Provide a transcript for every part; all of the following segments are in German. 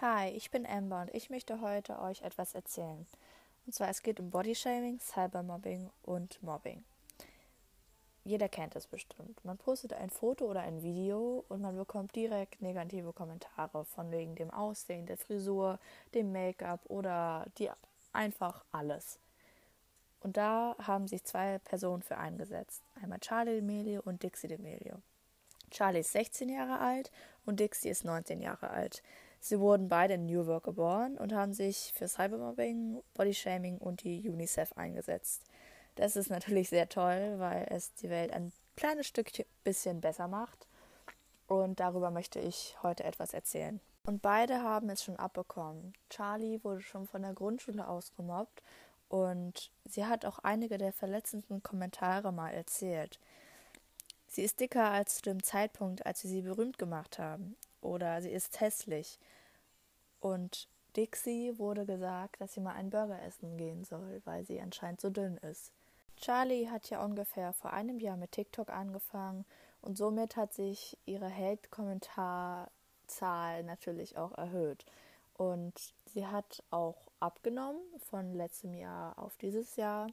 Hi, ich bin Amber und ich möchte heute euch etwas erzählen. Und zwar es geht um Bodyshaming, Cybermobbing und Mobbing. Jeder kennt es bestimmt. Man postet ein Foto oder ein Video und man bekommt direkt negative Kommentare von wegen dem Aussehen, der Frisur, dem Make-up oder die einfach alles. Und da haben sich zwei Personen für eingesetzt. Einmal Charlie D'Amelio und Dixie D'Amelio. Charlie ist 16 Jahre alt und Dixie ist 19 Jahre alt. Sie wurden beide in New York geboren und haben sich für Cybermobbing, Bodyshaming und die UNICEF eingesetzt. Das ist natürlich sehr toll, weil es die Welt ein kleines Stückchen bisschen besser macht. Und darüber möchte ich heute etwas erzählen. Und beide haben es schon abbekommen. Charlie wurde schon von der Grundschule aus gemobbt und sie hat auch einige der verletzenden Kommentare mal erzählt. Sie ist dicker als zu dem Zeitpunkt, als wir sie berühmt gemacht haben. Oder sie ist hässlich. Und Dixie wurde gesagt, dass sie mal einen Burger essen gehen soll, weil sie anscheinend so dünn ist. Charlie hat ja ungefähr vor einem Jahr mit TikTok angefangen und somit hat sich ihre Hate-Kommentarzahl natürlich auch erhöht. Und sie hat auch abgenommen von letztem Jahr auf dieses Jahr.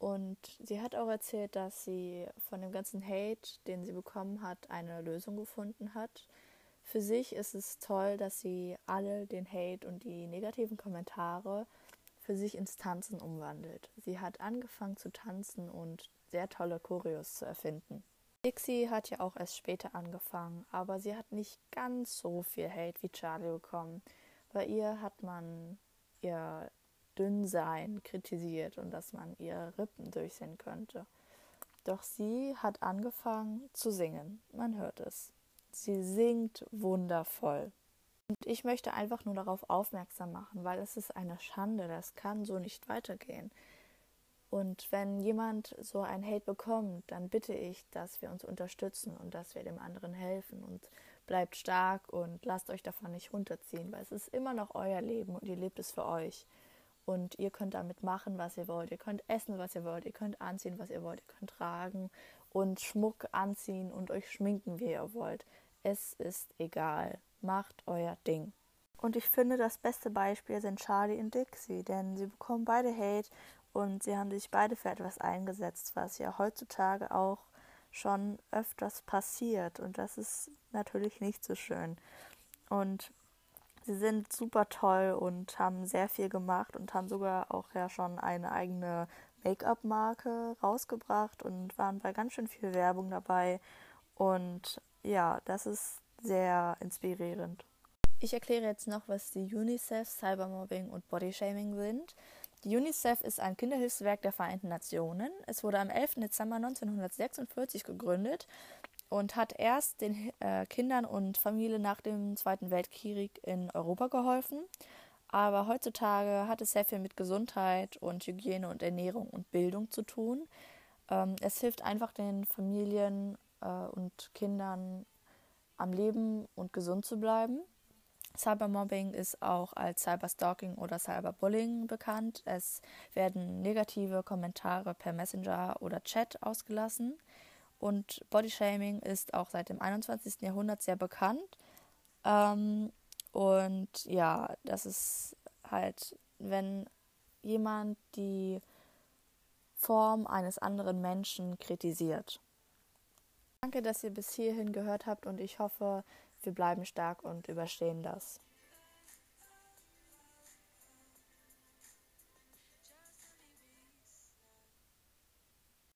Und sie hat auch erzählt, dass sie von dem ganzen Hate, den sie bekommen hat, eine Lösung gefunden hat für sich ist es toll, dass sie alle den Hate und die negativen Kommentare für sich ins Tanzen umwandelt. Sie hat angefangen zu tanzen und sehr tolle Choreos zu erfinden. Dixie hat ja auch erst später angefangen, aber sie hat nicht ganz so viel Hate wie Charlie bekommen. Bei ihr hat man ihr Dünnsein kritisiert und dass man ihre Rippen durchsehen könnte. Doch sie hat angefangen zu singen. Man hört es. Sie singt wundervoll. Und ich möchte einfach nur darauf aufmerksam machen, weil es ist eine Schande, das kann so nicht weitergehen. Und wenn jemand so ein Hate bekommt, dann bitte ich, dass wir uns unterstützen und dass wir dem anderen helfen und bleibt stark und lasst euch davon nicht runterziehen, weil es ist immer noch euer Leben und ihr lebt es für euch. Und ihr könnt damit machen, was ihr wollt. Ihr könnt essen, was ihr wollt. Ihr könnt anziehen, was ihr wollt. Ihr könnt tragen und Schmuck anziehen und euch schminken, wie ihr wollt. Es ist egal. Macht euer Ding. Und ich finde, das beste Beispiel sind Charlie und Dixie, denn sie bekommen beide Hate und sie haben sich beide für etwas eingesetzt, was ja heutzutage auch schon öfters passiert. Und das ist natürlich nicht so schön. Und sie sind super toll und haben sehr viel gemacht und haben sogar auch ja schon eine eigene Make-up-Marke rausgebracht und waren bei ganz schön viel Werbung dabei. Und ja, das ist sehr inspirierend. Ich erkläre jetzt noch, was die UNICEF, Cybermobbing und Bodyshaming sind. Die UNICEF ist ein Kinderhilfswerk der Vereinten Nationen. Es wurde am 11. Dezember 1946 gegründet und hat erst den äh, Kindern und Familien nach dem Zweiten Weltkrieg in Europa geholfen. Aber heutzutage hat es sehr viel mit Gesundheit und Hygiene und Ernährung und Bildung zu tun. Ähm, es hilft einfach den Familien äh, und Kindern am Leben und gesund zu bleiben. Cybermobbing ist auch als Cyberstalking oder Cyberbullying bekannt. Es werden negative Kommentare per Messenger oder Chat ausgelassen. Und Bodyshaming ist auch seit dem 21. Jahrhundert sehr bekannt. Ähm, und ja, das ist halt, wenn jemand die Form eines anderen Menschen kritisiert. Danke, dass ihr bis hierhin gehört habt und ich hoffe, wir bleiben stark und überstehen das.